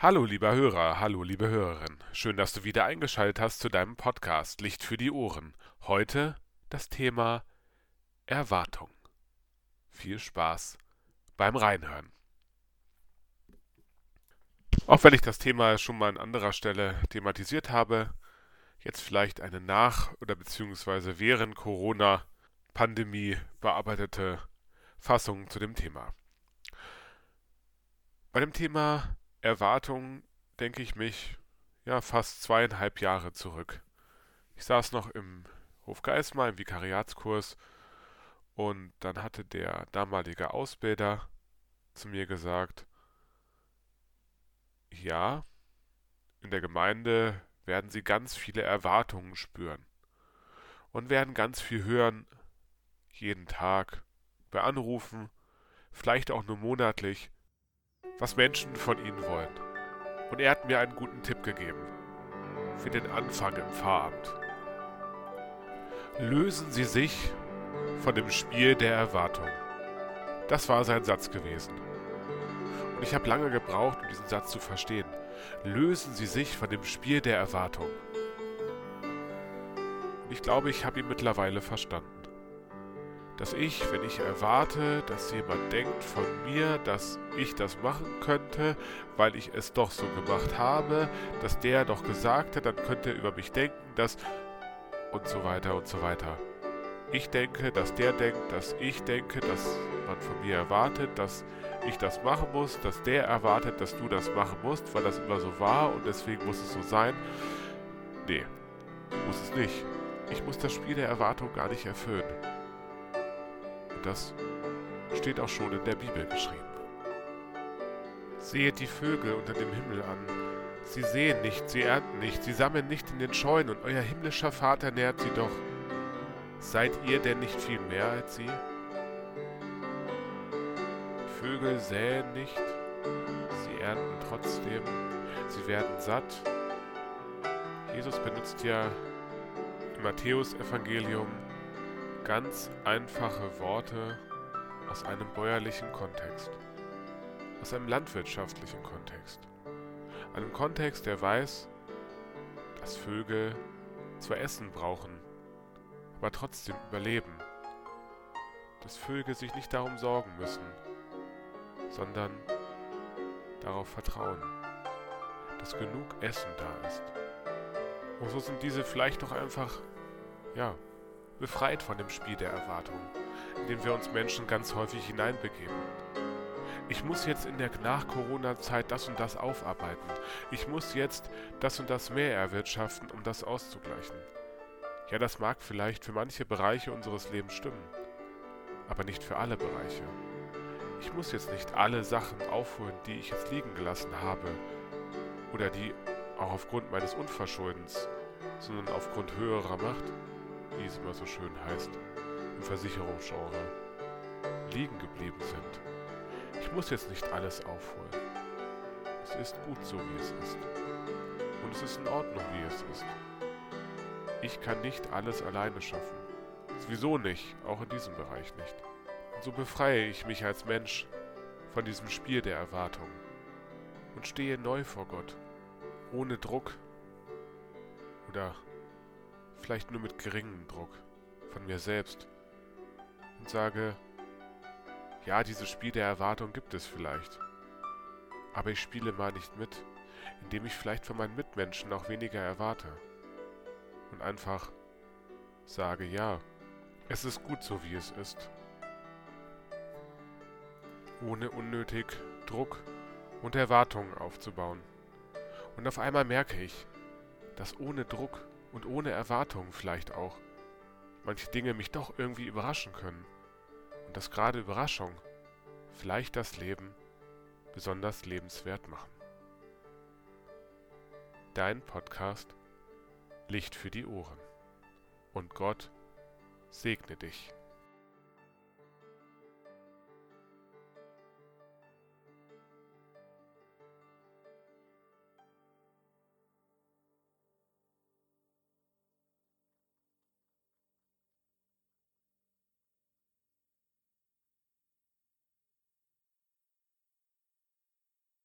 Hallo lieber Hörer, hallo liebe Hörerin. Schön, dass du wieder eingeschaltet hast zu deinem Podcast Licht für die Ohren. Heute das Thema Erwartung. Viel Spaß beim Reinhören. Auch wenn ich das Thema schon mal an anderer Stelle thematisiert habe, jetzt vielleicht eine nach- oder beziehungsweise während Corona-Pandemie bearbeitete Fassung zu dem Thema. Bei dem Thema Erwartungen denke ich mich ja fast zweieinhalb Jahre zurück. Ich saß noch im Hofgeismar im Vikariatskurs und dann hatte der damalige Ausbilder zu mir gesagt, ja, in der Gemeinde werden sie ganz viele Erwartungen spüren und werden ganz viel hören, jeden Tag, bei Anrufen, vielleicht auch nur monatlich, was Menschen von ihnen wollen. Und er hat mir einen guten Tipp gegeben für den Anfang im Pfarramt. Lösen Sie sich von dem Spiel der Erwartung. Das war sein Satz gewesen. Und ich habe lange gebraucht, um diesen Satz zu verstehen. Lösen Sie sich von dem Spiel der Erwartung. Und ich glaube, ich habe ihn mittlerweile verstanden dass ich, wenn ich erwarte, dass jemand denkt von mir, dass ich das machen könnte, weil ich es doch so gemacht habe, dass der doch gesagt hat, dann könnte er über mich denken, dass und so weiter und so weiter. Ich denke, dass der denkt, dass ich denke, dass man von mir erwartet, dass ich das machen muss, dass der erwartet, dass du das machen musst, weil das immer so war und deswegen muss es so sein. Nee, muss es nicht. Ich muss das Spiel der Erwartung gar nicht erfüllen. Das steht auch schon in der Bibel geschrieben. Sehet die Vögel unter dem Himmel an. Sie sehen nicht, sie ernten nicht, sie sammeln nicht in den Scheunen, und euer himmlischer Vater nährt sie doch. Seid ihr denn nicht viel mehr als sie? Die Vögel säen nicht, sie ernten trotzdem, sie werden satt. Jesus benutzt ja im Matthäusevangelium ganz einfache Worte aus einem bäuerlichen Kontext, aus einem landwirtschaftlichen Kontext, einem Kontext, der weiß, dass Vögel zwar Essen brauchen, aber trotzdem überleben, dass Vögel sich nicht darum sorgen müssen, sondern darauf vertrauen, dass genug Essen da ist. Und so sind diese vielleicht doch einfach, ja, befreit von dem Spiel der Erwartung, in dem wir uns Menschen ganz häufig hineinbegeben. Ich muss jetzt in der Nach-Corona-Zeit das und das aufarbeiten. Ich muss jetzt das und das mehr erwirtschaften, um das auszugleichen. Ja, das mag vielleicht für manche Bereiche unseres Lebens stimmen, aber nicht für alle Bereiche. Ich muss jetzt nicht alle Sachen aufholen, die ich jetzt liegen gelassen habe oder die auch aufgrund meines Unverschuldens, sondern aufgrund höherer Macht wie es immer so schön heißt, im Versicherungsgenre, liegen geblieben sind. Ich muss jetzt nicht alles aufholen. Es ist gut so, wie es ist. Und es ist in Ordnung, wie es ist. Ich kann nicht alles alleine schaffen. Sowieso nicht, auch in diesem Bereich nicht. Und so befreie ich mich als Mensch von diesem Spiel der Erwartung und stehe neu vor Gott, ohne Druck oder vielleicht nur mit geringem Druck von mir selbst und sage, ja, dieses Spiel der Erwartung gibt es vielleicht, aber ich spiele mal nicht mit, indem ich vielleicht von meinen Mitmenschen auch weniger erwarte und einfach sage, ja, es ist gut so, wie es ist, ohne unnötig Druck und Erwartungen aufzubauen. Und auf einmal merke ich, dass ohne Druck und ohne Erwartungen vielleicht auch manche Dinge mich doch irgendwie überraschen können. Und dass gerade Überraschung vielleicht das Leben besonders lebenswert machen. Dein Podcast Licht für die Ohren. Und Gott segne dich.